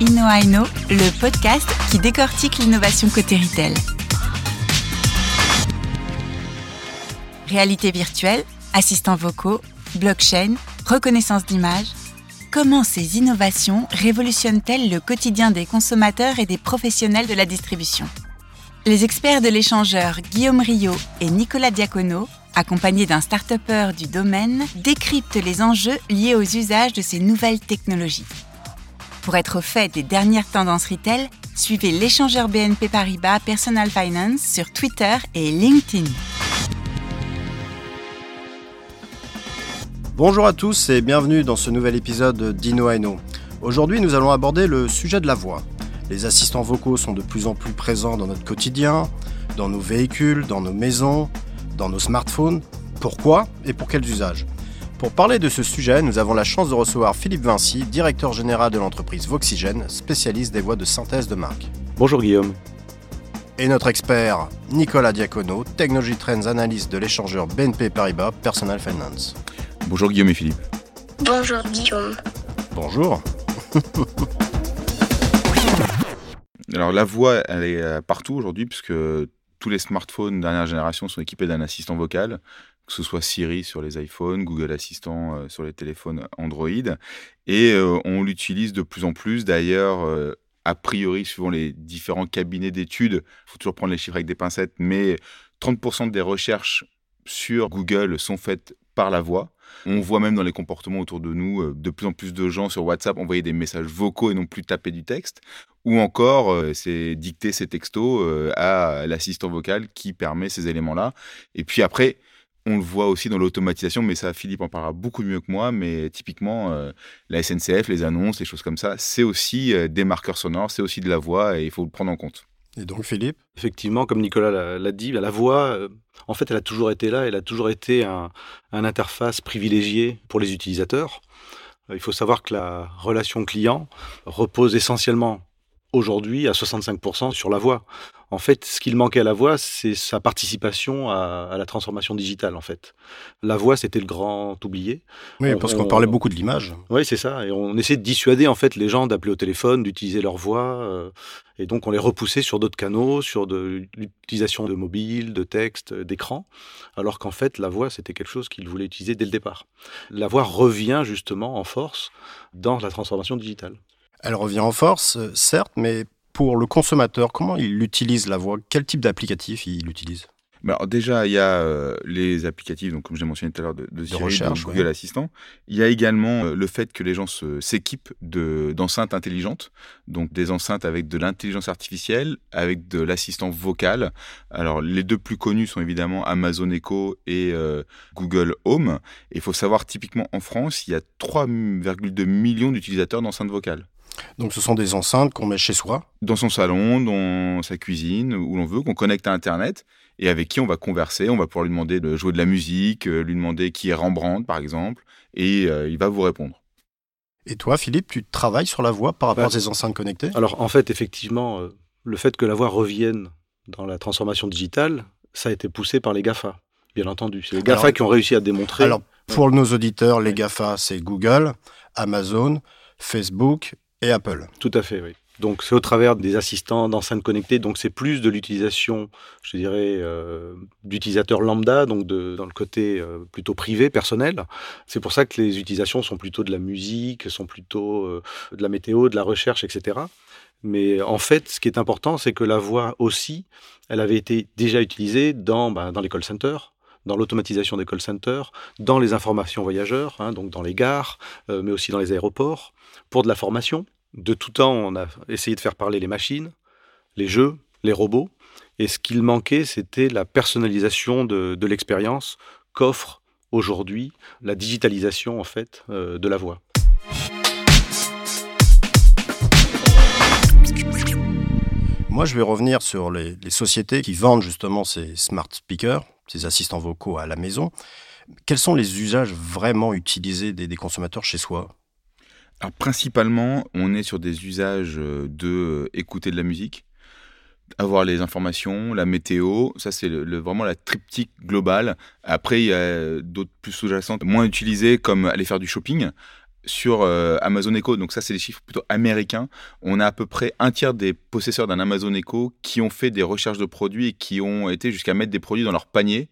InnoAino, le podcast qui décortique l'innovation côté retail. Réalité virtuelle, assistants vocaux, blockchain, reconnaissance d'image. Comment ces innovations révolutionnent-elles le quotidien des consommateurs et des professionnels de la distribution? Les experts de l'échangeur Guillaume Rio et Nicolas Diacono, accompagnés d'un start du domaine, décryptent les enjeux liés aux usages de ces nouvelles technologies. Pour être au fait des dernières tendances retail, suivez l'échangeur BNP Paribas Personal Finance sur Twitter et LinkedIn. Bonjour à tous et bienvenue dans ce nouvel épisode d'Inno Aujourd'hui, nous allons aborder le sujet de la voix. Les assistants vocaux sont de plus en plus présents dans notre quotidien, dans nos véhicules, dans nos maisons, dans nos smartphones. Pourquoi et pour quels usages? Pour parler de ce sujet, nous avons la chance de recevoir Philippe Vinci, directeur général de l'entreprise Voxygène, spécialiste des voix de synthèse de marque. Bonjour Guillaume. Et notre expert Nicolas Diacono, Technology Trends Analyst de l'échangeur BNP Paribas Personal Finance. Bonjour Guillaume et Philippe. Bonjour Guillaume. Bonjour. Alors la voix, elle est euh, partout aujourd'hui puisque tous les smartphones dernière génération sont équipés d'un assistant vocal, que ce soit Siri sur les iPhones, Google Assistant euh, sur les téléphones Android. Et euh, on l'utilise de plus en plus. D'ailleurs, a priori, suivant les différents cabinets d'études, il faut toujours prendre les chiffres avec des pincettes, mais 30% des recherches sur Google sont faites par la voix. On voit même dans les comportements autour de nous euh, de plus en plus de gens sur WhatsApp envoyer des messages vocaux et non plus taper du texte. Ou encore, euh, c'est dicter ces textos euh, à l'assistant vocal qui permet ces éléments-là. Et puis après, on le voit aussi dans l'automatisation, mais ça, Philippe en parlera beaucoup mieux que moi. Mais typiquement, la SNCF, les annonces, les choses comme ça, c'est aussi des marqueurs sonores, c'est aussi de la voix et il faut le prendre en compte. Et donc Philippe? Effectivement, comme Nicolas l'a dit, la voix, euh, en fait, elle a toujours été là, elle a toujours été un, interface privilégié pour les utilisateurs. Euh, il faut savoir que la relation client repose essentiellement aujourd'hui à 65% sur la voix. En fait, ce qu'il manquait à la voix, c'est sa participation à, la transformation digitale, en fait. La voix, c'était le grand oublié. Oui, parce qu'on parlait beaucoup de l'image. Oui, c'est ça. Et on essayait de dissuader, en fait, les gens d'appeler au téléphone, d'utiliser leur voix. Euh, et donc, on les repoussait sur d'autres canaux, sur de l'utilisation de mobile, de texte, d'écran. Alors qu'en fait, la voix, c'était quelque chose qu'ils voulaient utiliser dès le départ. La voix revient justement en force dans la transformation digitale. Elle revient en force, euh, certes, mais pour le consommateur, comment il utilise la voix? Quel type d'applicatif il utilise? Bah, alors déjà, il y a euh, les applicatifs, donc comme j'ai mentionné tout à l'heure, de, de, recherche, Google Assistant. Il y a également euh, le fait que les gens s'équipent d'enceintes intelligentes, donc des enceintes avec de l'intelligence artificielle, avec de l'assistant vocal. Alors les deux plus connus sont évidemment Amazon Echo et Google Home. Il faut savoir, typiquement en France, il y a 3,2 millions d'utilisateurs d'enceintes vocales. Donc ce sont des enceintes qu'on met chez soi Dans son salon, dans sa cuisine, où l'on veut, qu'on connecte à Internet et avec qui on va converser. On va pouvoir lui demander de jouer de la musique, euh, lui demander qui est Rembrandt, par exemple, et euh, il va vous répondre. Et toi, Philippe, tu travailles sur la voix par rapport à ces enceintes connectées? Alors en fait, effectivement, euh, le fait que la voix revienne dans la transformation digitale, ça a été poussé par les GAFA, bien entendu. C'est les GAFA qui ont réussi à démontrer. Alors pour nos auditeurs, les GAFA, c'est Google, Amazon, Facebook et Apple. Tout à fait, oui. Donc c'est au travers des assistants d'enceintes connectées, donc c'est plus de l'utilisation, je dirais, euh, d'utilisateurs lambda, donc de, dans le côté euh, plutôt privé, personnel. C'est pour ça que les utilisations sont plutôt de la musique, sont plutôt euh, de la météo, de la recherche, etc. Mais en fait, ce qui est important, c'est que la voix aussi, elle avait été déjà utilisée dans, ben, dans les call centers, dans l'automatisation des call centers, dans les informations voyageurs, hein, donc dans les gares, mais aussi dans les aéroports pour de la formation. De tout temps, on a essayé de faire parler les machines, les jeux, les robots. Et ce qu'il manquait, c'était la personnalisation de, l'expérience qu'offre aujourd'hui la digitalisation en fait euh, de la voix. Moi, je vais revenir sur les, sociétés qui vendent justement ces smart speakers, ces assistants vocaux à la maison. Quels sont les usages vraiment utilisés des consommateurs chez soi? Alors, principalement, on est sur des usages euh, de euh, écouter de la musique, avoir les informations, la météo, ça c'est vraiment la triptyque globale. Après, il y a d'autres plus sous-jacentes, moins utilisées, comme aller faire du shopping, sur euh, Amazon Echo, donc ça c'est des chiffres plutôt américains, on a à peu près un tiers des possesseurs d'un Amazon Echo qui ont fait des recherches de produits et qui ont été jusqu'à mettre des produits dans leur panier,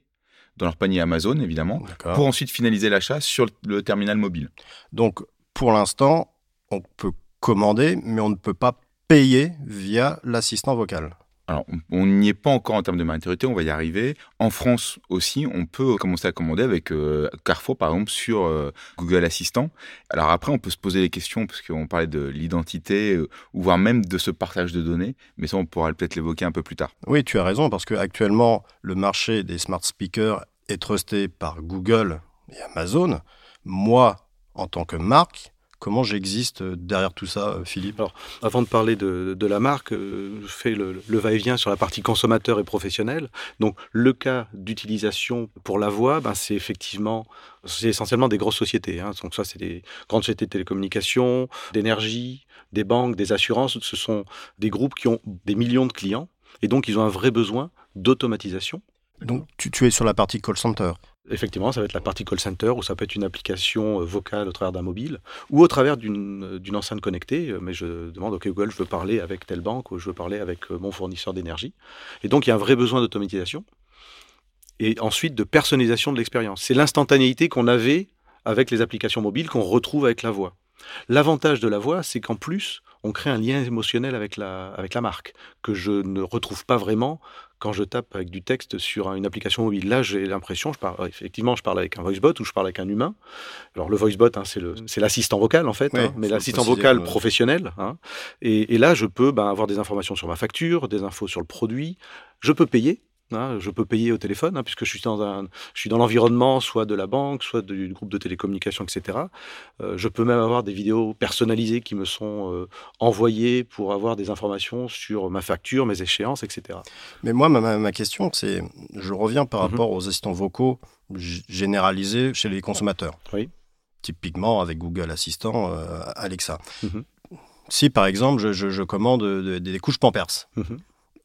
dans leur panier Amazon évidemment, pour ensuite finaliser l'achat sur le terminal mobile. Donc pour l'instant, on peut commander, mais on ne peut pas payer via l'assistant vocal. Alors, on n'y est pas encore en termes de maturité, on va y arriver. En France aussi, on peut commencer à commander avec euh, Carrefour, par exemple, sur euh, Google Assistant. Alors après, on peut se poser des questions, parce qu'on parlait de l'identité, euh, ou voire même de ce partage de données, mais ça, on pourra peut-être l'évoquer un peu plus tard. Oui, tu as raison, parce qu'actuellement, le marché des smart speakers est trusté par Google et Amazon. Moi, en tant que marque, Comment j'existe euh, derrière tout ça, euh, Philippe Alors, avant de parler de, la marque, euh, je fais le, va-et-vient sur la partie consommateur et professionnel. Donc, le cas d'utilisation pour la voix, ben, c'est effectivement, c'est essentiellement des grosses sociétés. Hein. Donc, ça, c'est des grandes sociétés de télécommunications, d'énergie, des banques, des assurances. Ce sont des groupes qui ont des millions de clients et donc ils ont un vrai besoin d'automatisation. Donc, tu, tu es sur la partie call center Effectivement, ça va être la partie call center ou ça peut être une application euh, vocale au travers d'un mobile ou au travers d'une enceinte connectée. Euh, mais je demande, OK Google, je veux parler avec telle banque ou je veux parler avec euh, mon fournisseur d'énergie. Et donc, il y a un vrai besoin d'automatisation et ensuite de personnalisation de l'expérience. C'est l'instantanéité qu'on avait avec les applications mobiles qu'on retrouve avec la voix. L'avantage de la voix, c'est qu'en plus, on crée un lien émotionnel avec la, avec la marque, que je ne retrouve pas vraiment quand je tape avec du texte sur une application mobile. Là, j'ai l'impression, je parle, effectivement, je parle avec un voicebot ou je parle avec un humain. Alors, le voicebot, hein, c'est l'assistant vocal, en fait, hein, mais l'assistant vocal professionnel. Hein. Et, là, je peux ben, avoir des informations sur ma facture, des infos sur le produit. Je peux payer Hein, je peux payer au téléphone, hein, puisque je suis dans, un, je suis dans l'environnement soit de la banque, soit du groupe de télécommunications, etc. Euh, je peux même avoir des vidéos personnalisées qui me sont euh, envoyées pour avoir des informations sur ma facture, mes échéances, etc. Mais moi, ma, ma question, c'est, je reviens par mhm. rapport aux assistants vocaux généralisés chez les consommateurs. Oui. Typiquement avec Google Assistant, euh, Alexa. Mhm. Si par exemple, je, commande des couches Pampers, mhm.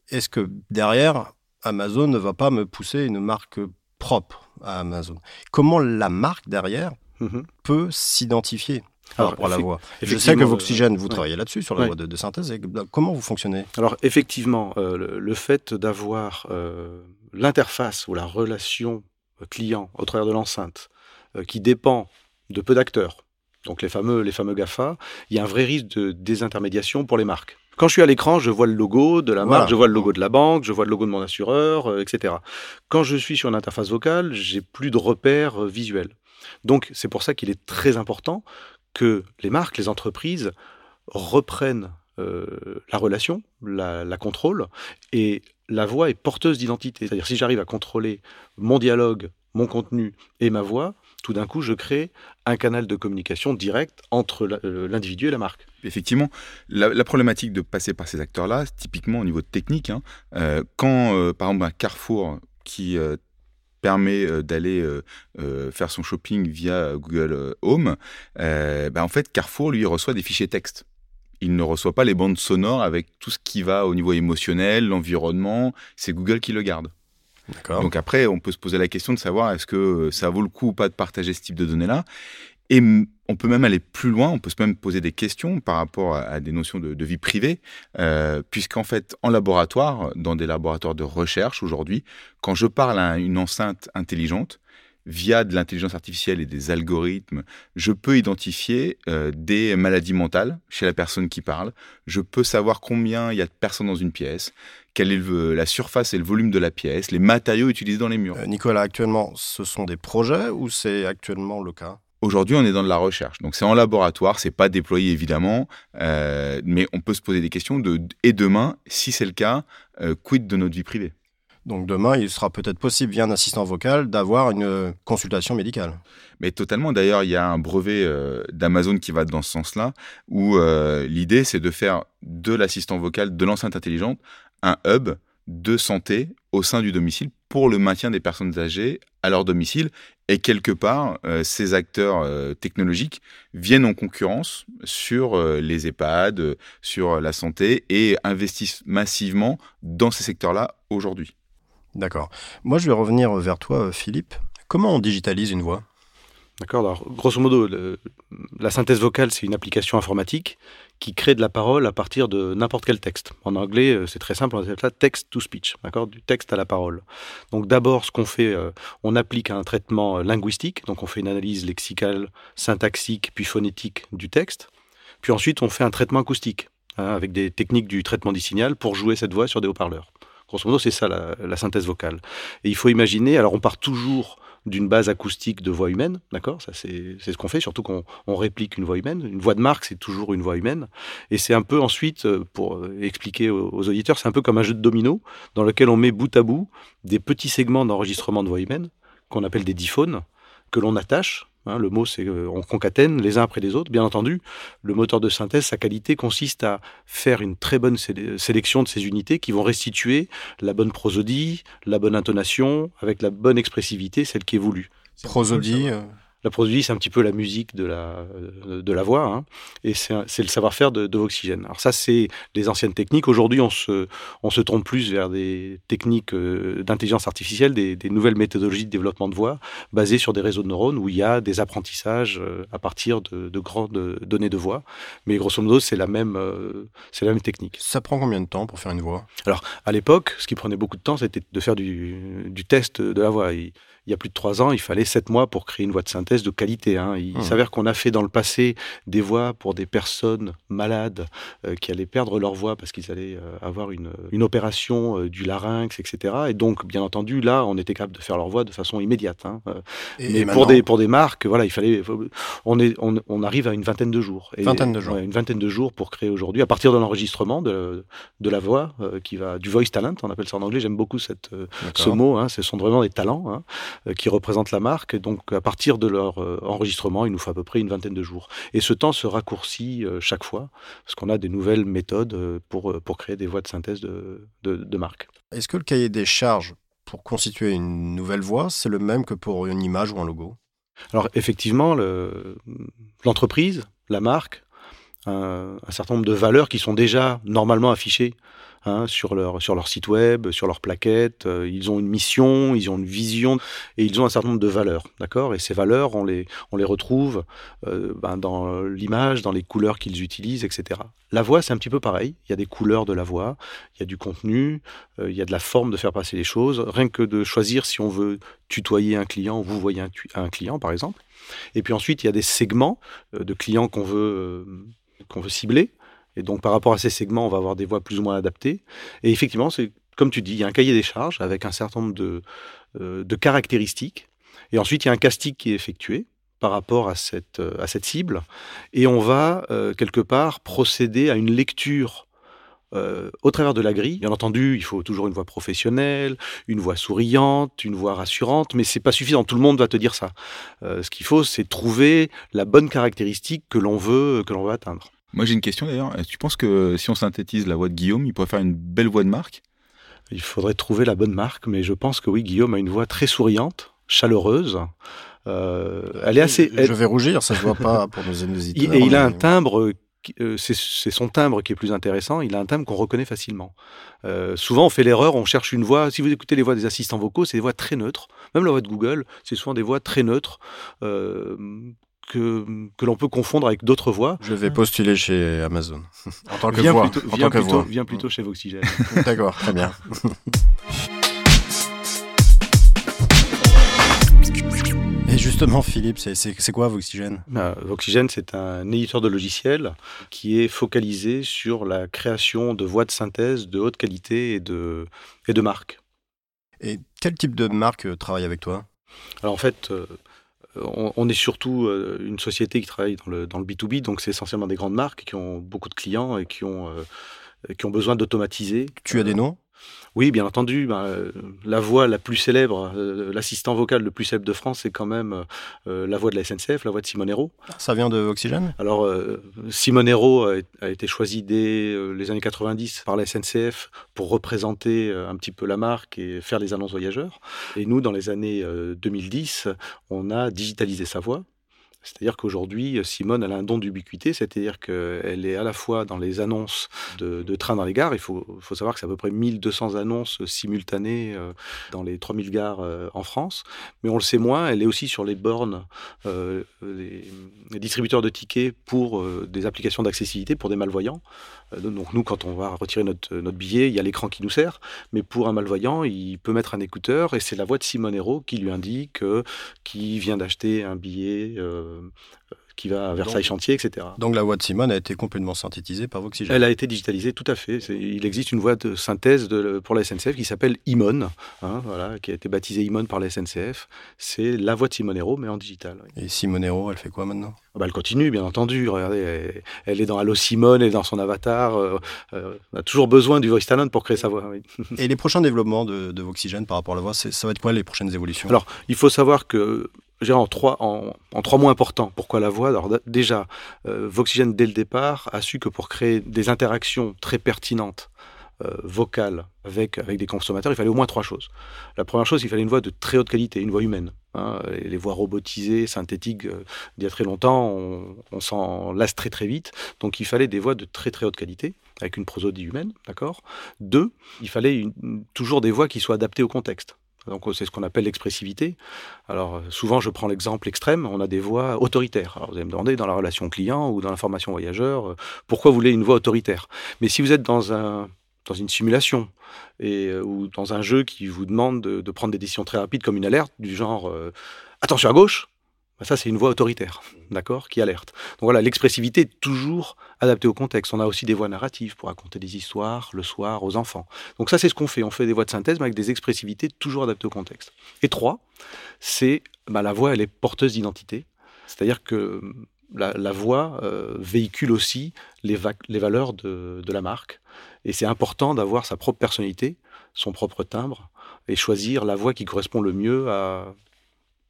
est-ce que derrière, Amazon ne va pas me pousser une marque propre à Amazon. Comment la marque derrière mhm. peut s'identifier par rapport à la voix? Je sais que Voxygène, vous travaillez là-dessus, sur la voix de, synthèse. Bah, comment vous fonctionnez? Alors, effectivement, euh, le, fait d'avoir euh, l'interface ou la relation client au travers de l'enceinte euh, qui dépend de peu d'acteurs, donc les fameux, les fameux GAFA, il y a un vrai risque de désintermédiation pour les marques. Quand je suis à l'écran, je vois le logo de la marque, je vois le logo de la banque, je vois le logo de mon assureur, euh, etc. Quand je suis sur une interface vocale, j'ai plus de repères euh, visuels. Donc c'est pour ça qu'il est très important que les marques, les entreprises reprennent euh, la relation, la, la contrôlent, et la voix est porteuse d'identité. C'est-à-dire si j'arrive à contrôler mon dialogue, mon contenu et ma voix, tout d'un coup, je crée un canal de communication direct entre l'individu et la marque. Effectivement, la, problématique de passer par ces acteurs-là, typiquement au niveau technique, hein, euh, quand euh, par exemple un Carrefour qui euh, permet d'aller faire son shopping via Google Home, ben, en fait Carrefour lui reçoit des fichiers texte. Il ne reçoit pas les bandes sonores avec tout ce qui va au niveau émotionnel, l'environnement, c'est Google qui le garde. Donc après, on peut se poser la question de savoir est-ce que ça vaut le coup ou pas de partager ce type de données-là. Et on peut même aller plus loin, on peut même poser des questions par rapport à, des notions de, vie privée, euh, puisqu'en fait, en laboratoire, dans des laboratoires de recherche aujourd'hui, quand je parle à une enceinte intelligente, via de l'intelligence artificielle et des algorithmes, je peux identifier euh, des maladies mentales chez la personne qui parle. Je peux savoir combien il y a de personnes dans une pièce, quelle est la surface et le volume de la pièce, les matériaux utilisés dans les murs. Euh, Nicolas, actuellement, ce sont des projets ou c'est actuellement le cas? Aujourd'hui, on est dans de la recherche, donc c'est en laboratoire, c'est pas déployé évidemment, euh, mais on peut se poser des questions de et demain, si c'est le cas, euh, quid de notre vie privée? Donc demain, il sera peut-être possible via un assistant vocal d'avoir une consultation médicale. Mais totalement. D'ailleurs, il y a un brevet d'Amazon qui va dans ce sens-là, où l'idée c'est de faire de l'assistant vocal, de l'enceinte intelligente, un hub de santé au sein du domicile pour le maintien des personnes âgées à leur domicile. Et quelque part, euh, ces acteurs euh, technologiques viennent en concurrence sur euh, les EHPAD, sur la santé et investissent massivement dans ces secteurs-là aujourd'hui. D'accord. Moi, je vais revenir vers toi, Philippe. Comment on digitalise une voix? D'accord Alors, grosso modo, le- la synthèse vocale, c'est une application informatique qui crée de la parole à partir de n'importe quel texte. En anglais, euh, c'est très simple, on appelle ça text to speech, d'accord? Du texte à la parole. Donc, d'abord, ce qu'on fait, euh, on applique un traitement euh, linguistique, donc on fait une analyse lexicale, syntaxique, puis phonétique du texte. Puis ensuite, on fait un traitement acoustique, hein, avec des techniques du traitement du signal pour jouer cette voix sur des haut-parleurs. Grosso modo, c'est ça la, la synthèse vocale. Et il faut imaginer, alors on part toujours d'une base acoustique de voix humaine, d'accord? Ça, c'est ce qu'on fait, surtout qu'on on réplique une voix humaine. Une voix de marque, c'est toujours une voix humaine. Et c'est un peu ensuite, euh, pour euh, expliquer aux, aux auditeurs, c'est un peu comme un jeu de domino dans lequel on met bout à bout des petits segments d'enregistrement de voix humaine qu'on appelle des diphones, que l'on attache. Hein, le mot, c'est euh, on concatène les uns après les autres. Bien entendu, le moteur de synthèse, sa qualité consiste à faire une très bonne sé- sélection de ces unités qui vont restituer la bonne prosodie, la bonne intonation, avec la bonne expressivité, celle qui est voulue. Prosodie, euh, La prosodie, c'est un petit peu la musique de la, euh, de la voix, hein, et c'est le savoir-faire de, de Voxygène. Alors ça, c'est les anciennes techniques. Aujourd'hui, on se, on se tourne plus vers des techniques euh, d'intelligence artificielle, des, des nouvelles méthodologies de développement de voix, basées sur des réseaux de neurones, où il y a des apprentissages euh, à partir de, de grandes données de voix. Mais grosso modo, c'est la même, c'est la même technique. ça prend combien de temps pour faire une voix? À l'époque, ce qui prenait beaucoup de temps, c'était de faire du, du test de la voix. Il, il y a plus de trois ans, il fallait sept mois pour créer une voix de synthèse de qualité. hein. Il Mmh. s'avère qu'on a fait dans le passé des voix pour des personnes malades euh, qui allaient perdre leur voix parce qu'ils allaient euh, avoir une, une opération euh, du larynx, etc. Et donc, bien entendu, là, on était capable de faire leur voix de façon immédiate. hein. Et, mais et pour des, pour des marques, voilà, il fallait. on, est, on, on arrive à une vingtaine de jours. Et- Vingtaine de jours. ouais, une vingtaine de jours pour créer aujourd'hui, à partir de l'enregistrement de, de la voix, qui va du voice talent, on appelle ça en anglais. J'aime beaucoup cette, ce mot. Hein, ce sont vraiment des talents hein, qui représentent la marque. Donc, à partir de leur euh, enregistrement, il nous faut à peu près une vingtaine de jours. Et ce temps se raccourcit euh, chaque fois, parce qu'on a des nouvelles méthodes euh, pour, euh, pour créer des voix de synthèse de, de, de marque. Est-ce que le cahier des charges pour constituer une nouvelle voix, c'est le même que pour une image ou un logo? Alors effectivement, le- l'entreprise, la marque, un, un certain nombre de valeurs qui sont déjà normalement affichées hein, sur, leur, sur leur site web, sur leur plaquette. Euh, ils ont une mission, ils ont une vision et ils ont un certain nombre de valeurs. D'accord? Et ces valeurs, on les, on les retrouve euh, ben, dans l'image, dans les couleurs qu'ils utilisent, etc. La voix, c'est un petit peu pareil. Il y a des couleurs de la voix, il y a du contenu, euh, il y a de la forme de faire passer les choses. Rien que de choisir si on veut tutoyer un client ou vous voyez un, un client, par exemple. Et puis ensuite, il y a des segments de clients qu'on veut, qu'on veut cibler. Et donc, par rapport à ces segments, on va avoir des voix plus ou moins adaptées. Et effectivement, c'est comme tu dis, il y a un cahier des charges avec un certain nombre de, euh, caractéristiques. Et ensuite, il y a un casting qui est effectué par rapport à cette, euh, cible. Et on va, euh, quelque part, procéder à une lecture au travers de la grille. Bien entendu, il faut toujours une voix professionnelle, une voix souriante, une voix rassurante, mais c'est pas suffisant. Tout le monde va te dire ça. Ce qu'il faut, c'est trouver la bonne caractéristique que l'on veut, que l'on veut atteindre. Moi j'ai une question d'ailleurs. Tu penses que si on synthétise la voix de Guillaume, il pourrait faire une belle voix de marque? Il faudrait trouver la bonne marque, mais je pense que oui, Guillaume a une voix très souriante, chaleureuse. Euh, elle est assez. Je vais rougir, ça se voit pas pour nos auditeurs. et il a un timbre, euh, c'est c'est son timbre qui est plus intéressant, il a un timbre qu'on reconnaît facilement. Euh, souvent, on fait l'erreur, on cherche une voix, si vous écoutez les voix des assistants vocaux, c'est des voix très neutres, même la voix de Google, c'est souvent des voix très neutres euh, que, que l'on peut confondre avec d'autres voix. Je vais postuler chez Amazon. en tant que Viens voix. plutôt, en viens tant que plutôt- voix. viens plutôt chez Voxygène. D'accord, très bien. Et justement, Philippe, c'est- quoi Voxygène Euh, Voxygène, c'est un éditeur de logiciels qui est focalisé sur la création de voix de synthèse de haute qualité et de, et de marque. Et quel type de marque euh, travaille avec toi? Alors en fait, euh, on, on est surtout euh, une société qui travaille dans le, dans le B2B, donc c'est essentiellement des grandes marques qui ont beaucoup de clients et qui ont, euh, qui ont besoin d'automatiser. Tu as des noms? Oui, bien entendu. ben, euh, la voix la plus célèbre, euh, l'assistant vocal le plus célèbre de France, c'est quand même euh, la voix de la SNCF, la voix de Simonero. Ça vient de Voxygène Alors, euh, Simonero a, a été choisi dès les années 90 par la SNCF pour représenter un petit peu la marque et faire les annonces voyageurs. Et nous, dans les années euh, 2010, on a digitalisé sa voix. C'est-à-dire qu'aujourd'hui, Simone, elle a un don d'ubiquité, c'est-à-dire qu'elle est à la fois dans les annonces de, trains dans les gares, il faut, savoir que c'est à peu près 1200 annonces simultanées euh, dans les 3000 gares euh, en France, mais on le sait moins, elle est aussi sur les bornes, euh, les, distributeurs de tickets pour des applications d'accessibilité pour des malvoyants. donc nous, quand on va retirer notre, billet, il y a l'écran qui nous sert, mais pour un malvoyant, il peut mettre un écouteur et c'est la voix de Simone Hérault qui lui indique qu'il vient d'acheter un billet euh, qui va à Versailles Chantier, etc. Donc la voix de Simone a été complètement synthétisée par Voxygène Elle a été digitalisée, tout à fait. Il existe une voix de synthèse de, pour la SNCF qui s'appelle Imone, hein, voilà, qui a été baptisée Imone par la SNCF. C'est la voix de Simone Hérault, mais en digital. Et Simone Hérault, elle fait quoi maintenant? Ah bah, Elle continue, bien entendu. Regardez, elle, est dans Allo Simone, elle est dans son avatar. Euh, euh, on a toujours besoin du voice talent pour créer sa voix. Et les prochains développements de, de Voxygène par rapport à la voix, ça va être quoi les prochaines évolutions? Alors, il faut savoir que en trois, mots importants. Pourquoi la voix? Déjà, euh, Voxygène, dès le départ, a su que pour créer des interactions très pertinentes, euh, vocales, avec, avec des consommateurs, il fallait au moins trois choses. La première chose, il fallait une voix de très haute qualité, une voix humaine. Hein. Les, voix robotisées, synthétiques, euh, d'il y a très longtemps, on, on s'en lasse très très vite. Donc il fallait des voix de très très haute qualité, avec une prosodie humaine, d'accord? Deux, il fallait toujours des voix qui soient adaptées au contexte. Donc c'est ce qu'on appelle l'expressivité. Alors euh, souvent je prends l'exemple extrême, on a des voix autoritaires. Alors vous allez me demander dans la relation client ou dans l'information voyageur, euh, pourquoi vous voulez une voix autoritaire? Mais si vous êtes dans un dans une simulation euh, ou dans un jeu qui vous demande de, prendre des décisions très rapides comme une alerte du genre attention à gauche, ça c'est une voix autoritaire, d'accord, qui alerte. Donc voilà, l'expressivité est toujours adaptée au contexte. On a aussi des voix narratives pour raconter des histoires le soir aux enfants. Donc ça c'est ce qu'on fait, on fait des voix de synthèse mais avec des expressivités toujours adaptées au contexte. Et trois, c'est bah, la voix elle est porteuse d'identité, c'est-à-dire que la, voix euh, véhicule aussi les, valeurs de, la marque. Et c'est important d'avoir sa propre personnalité, son propre timbre, et choisir la voix qui correspond le mieux à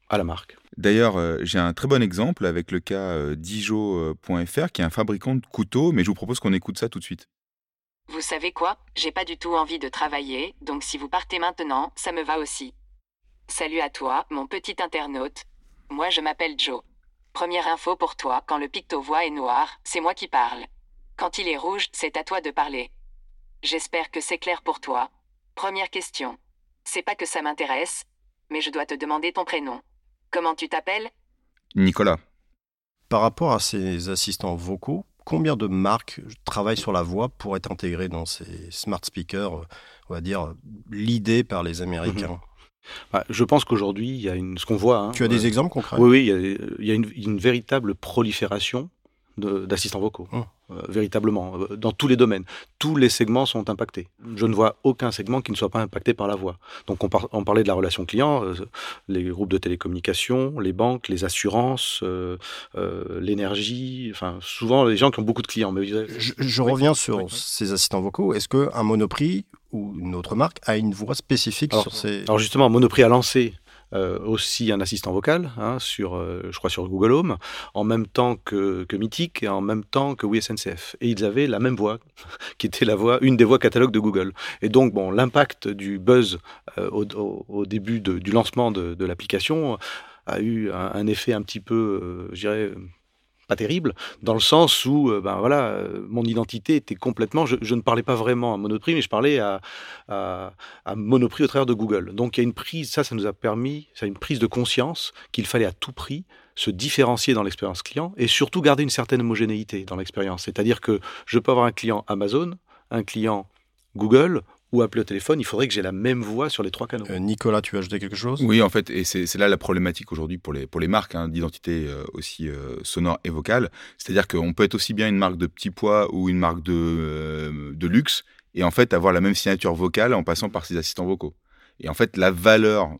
la marque. D'ailleurs, euh, j'ai un très bon exemple avec le cas euh, Dijo.fr, qui est un fabricant de couteaux, mais je vous propose qu'on écoute ça tout de suite. Vous savez quoi? J'ai pas du tout envie de travailler, donc si vous partez maintenant, ça me va aussi. Salut à toi, mon petit internaute. Moi je m'appelle Joe. Première info pour toi, quand le picto-voix est noir, c'est moi qui parle. Quand il est rouge, c'est à toi de parler. J'espère que c'est clair pour toi. Première question. C'est pas que ça m'intéresse, mais je dois te demander ton prénom. Comment tu t'appelles? Nicolas. Par rapport à ces assistants vocaux, combien de marques travaillent sur la voix pour être intégrées dans ces smart speakers, on va dire, l'idée par les Américains? Bah, je pense qu'aujourd'hui, il y a une, ce qu'on voit. Hein, tu as des exemples concrets? Oui, oui, il y a, une, véritable prolifération d'assistants vocaux. Hum. Euh, véritablement, euh, dans tous les domaines. Tous les segments sont impactés. Je ne vois aucun segment qui ne soit pas impacté par la voix. Donc on, parlait de la relation client, euh, les groupes de télécommunications, les banques, les assurances, l'énergie, enfin souvent les gens qui ont beaucoup de clients. Mais... Je, reviens sur ces assistants vocaux. Est-ce qu'un Monoprix ou une autre marque a une voix spécifique sur ces... Alors justement, Monoprix a lancé aussi un assistant vocal hein, sur, euh, je crois, sur Google Home, en même temps que, que Mythic et en même temps que WeSNCF. Et ils avaient la même voix, qui était la voix, une des voix catalogue de Google. Et donc, bon, l'impact du buzz euh, au, au, début du lancement de, de l'application a eu un, un, effet un petit peu, je dirais, terrible, dans le sens où, euh, ben voilà, euh, mon identité était complètement. Je, ne parlais pas vraiment à Monoprix, mais je parlais à, à, Monoprix au travers de Google. Donc il y a une prise, ça, ça nous a permis, ça une prise de conscience qu'il fallait à tout prix se différencier dans l'expérience client et surtout garder une certaine homogénéité dans l'expérience. C'est-à-dire que je peux avoir un client Amazon, un client Google ou appeler au téléphone, il faudrait que j'ai la même voix sur les trois canaux. Euh, Nicolas, tu veux ajouter quelque chose? Oui, en fait, et c'est là la problématique aujourd'hui pour les, pour les marques hein, d'identité euh, aussi euh, sonore et vocale. C'est-à-dire qu'on peut être aussi bien une marque de petit poids ou une marque de, de luxe, et en fait avoir la même signature vocale en passant par ses assistants vocaux. Et en fait, la valeur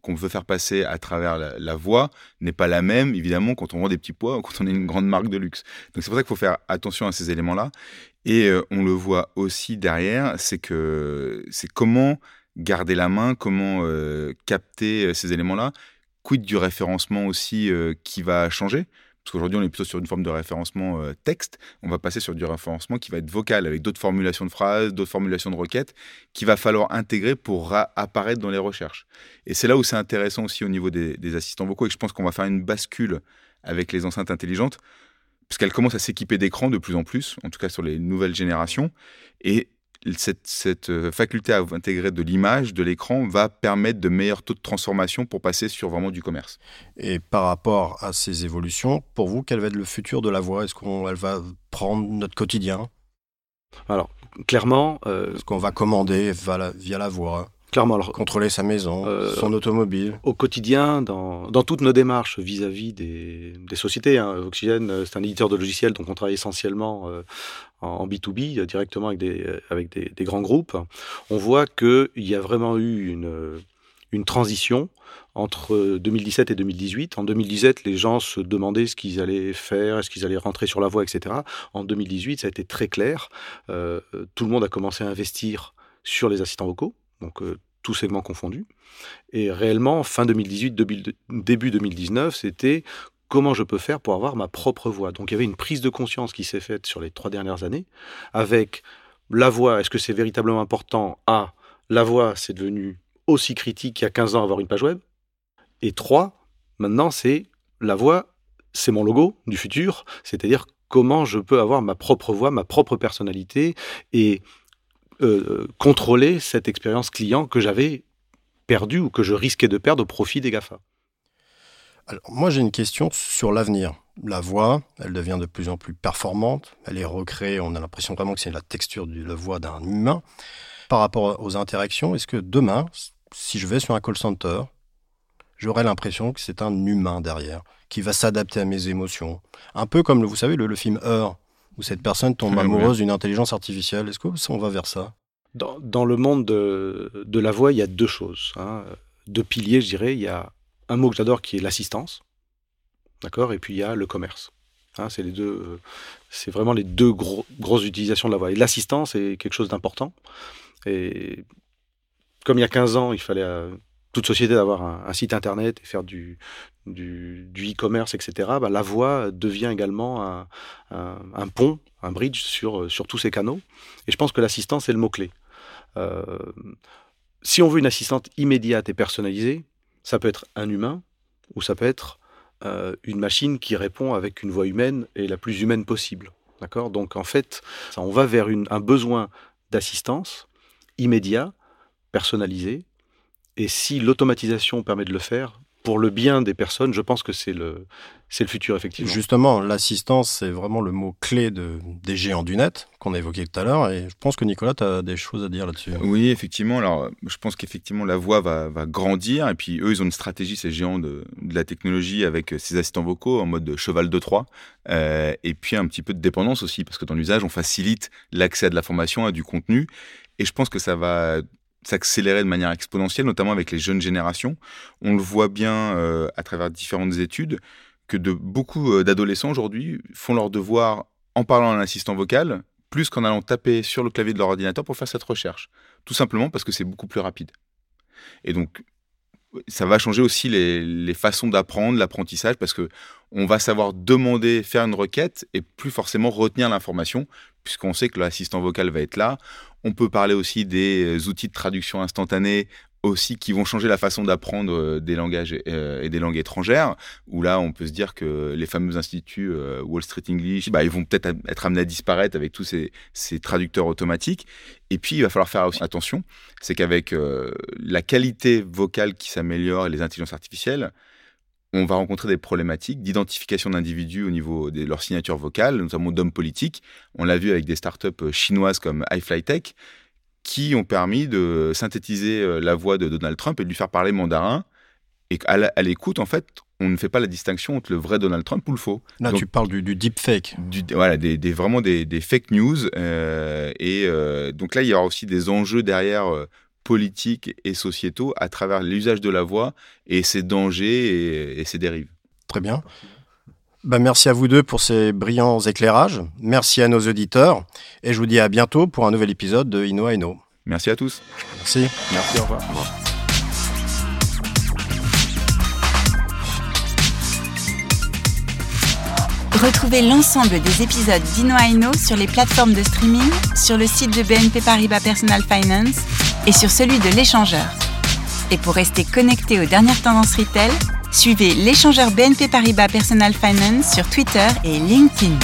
qu'on veut faire passer à travers la, voix n'est pas la même, évidemment, quand on vend des petits pois ou quand on est une grande marque de luxe. Donc c'est pour ça qu'il faut faire attention à ces éléments-là. Et euh, on le voit aussi derrière, c'est que c'est comment garder la main, comment euh, capter euh, ces éléments-là. Quid du référencement aussi qui va changer? Parce qu'aujourd'hui, on est plutôt sur une forme de référencement texte. On va passer sur du référencement qui va être vocal, avec d'autres formulations de phrases, d'autres formulations de requêtes, qu'il va falloir intégrer pour apparaître dans les recherches. Et c'est là où c'est intéressant aussi au niveau des, assistants vocaux, et je pense qu'on va faire une bascule avec les enceintes intelligentes, puisqu'elles commencent à s'équiper d'écrans de plus en plus, en tout cas sur les nouvelles générations. Et cette, euh, faculté à intégrer de l'image, de l'écran, va permettre de meilleurs taux de transformation pour passer sur vraiment du commerce. Et par rapport à ces évolutions, pour vous, quel va être le futur de la voix? Est-ce qu'elle va prendre notre quotidien? Alors, clairement... Euh, Est-ce qu'on va commander via la, voix? Clairement, alors, contrôler sa maison, euh, son automobile. Au quotidien, dans, dans toutes nos démarches vis-à-vis des, des, sociétés, hein, Oxygène, c'est un éditeur de logiciels, donc on travaille essentiellement en B2B euh, directement avec des, euh, avec des, des grands groupes, on voit qu'il y a vraiment eu une, une transition entre 2017 et 2018. En 2017, les gens se demandaient ce qu'ils allaient faire, est-ce qu'ils allaient rentrer sur la voie, etc. En 2018, ça a été très clair. Euh, tout le monde a commencé à investir sur les assistants vocaux, donc euh, tous segments confondus. Et réellement, fin 2018, début 2019, c'était comment je peux faire pour avoir ma propre voix. Donc il y avait une prise de conscience qui s'est faite sur les trois dernières années, avec la voix, est-ce que c'est véritablement important? À, la voix, c'est devenu aussi critique qu'il y a 15 ans avoir une page web. Et trois, maintenant, c'est la voix, c'est mon logo du futur, c'est-à-dire comment je peux avoir ma propre voix, ma propre personnalité et euh, contrôler cette expérience client que j'avais perdue ou que je risquais de perdre au profit des GAFA moi, j'ai une question sur l'avenir. La voix, elle devient de plus en plus performante, elle est recréée, on a l'impression vraiment que c'est la texture de la voix d'un humain. Par rapport aux interactions, est-ce que demain, si je vais sur un call center, j'aurai l'impression que c'est un humain derrière, qui va s'adapter à mes émotions? Un peu comme, vous savez, le, film Heure, où cette personne tombe amoureuse d'une intelligence artificielle. Est-ce qu'on va vers ça? Dans, le monde de, la voix, il y a deux choses. Hein. Deux piliers, je dirais. Il y a un mot que j'adore qui est l'assistance. D'accord? Et puis il y a le commerce. Hein, c'est les deux, euh, c'est vraiment les deux grosses utilisations de la voix. Et l'assistance est quelque chose d'important. Et comme il y a 15 ans, il fallait à toute société d'avoir un, site internet et faire du, du, e-commerce, etc. Bah, la voix devient également un, un, pont, un bridge sur, sur tous ces canaux. Et je pense que l'assistance est le mot-clé. Euh, si on veut une assistante immédiate et personnalisée, ça peut être un humain ou ça peut être euh, une machine qui répond avec une voix humaine et la plus humaine possible. D'accord? Donc en fait, on va vers un besoin d'assistance immédiat, personnalisé. Et si l'automatisation permet de le faire, pour le bien des personnes, je pense que c'est le, c'est le futur, effectivement. Justement, l'assistance, c'est vraiment le mot clé de, des géants du net qu'on a évoqué tout à l'heure. Et je pense que Nicolas, tu as des choses à dire là-dessus. Oui, effectivement. Alors, je pense qu'effectivement, la voix va, va, grandir. Et puis, eux, ils ont une stratégie, ces géants de, de la technologie, avec ces assistants vocaux en mode cheval de Troie. Euh, et puis, un petit peu de dépendance aussi, parce que dans l'usage, on facilite l'accès à de la formation, à du contenu. Et je pense que ça va s'accélérer de manière exponentielle, notamment avec les jeunes générations. On le voit bien euh, à travers différentes études que de beaucoup euh, d'adolescents aujourd'hui font leur devoir en parlant à un assistant vocal, plus qu'en allant taper sur le clavier de leur ordinateur pour faire cette recherche. Tout simplement parce que c'est beaucoup plus rapide. Et donc, ça va changer aussi les, les façons d'apprendre, l'apprentissage, parce que on va savoir demander, faire une requête et plus forcément retenir l'information, puisqu'on sait que l'assistant vocal va être là. On peut parler aussi des euh, outils de traduction instantanée aussi qui vont changer la façon d'apprendre euh, des langages euh, et des langues étrangères, où là on peut se dire que les fameux instituts Wall Street English, bah, ils vont peut-être être amenés à disparaître avec tous ces, traducteurs automatiques. Et puis il va falloir faire aussi attention, c'est qu'avec la qualité vocale qui s'améliore et les intelligences artificielles, on va rencontrer des problématiques d'identification d'individus au niveau de leur signature vocale, notamment d'hommes politiques. On l'a vu avec des startups euh, chinoises comme iFlyTech, qui ont permis de synthétiser euh, la voix de Donald Trump et de lui faire parler mandarin. Et à l'écoute, en fait, on ne fait pas la distinction entre le vrai Donald Trump ou le faux. Là, tu parles du, du deepfake. Du, voilà, des, vraiment des, fake news. Euh, et donc là, il y aura aussi des enjeux derrière politiques et sociétaux à travers l'usage de la voix et ses dangers et, ses dérives. Très bien. Ben, merci à vous deux pour ces brillants éclairages. Merci à nos auditeurs. Et je vous dis à bientôt pour un nouvel épisode de Inno Inno. Merci à tous. Merci. Merci, au revoir. Au revoir. Retrouvez l'ensemble des épisodes d'Inno Aino sur les plateformes de streaming, sur le site de BNP Paribas Personal Finance et sur celui de l'échangeur. Et pour rester connecté aux dernières tendances retail, Suivez l'échangeur BNP Paribas Personal Finance sur Twitter et LinkedIn.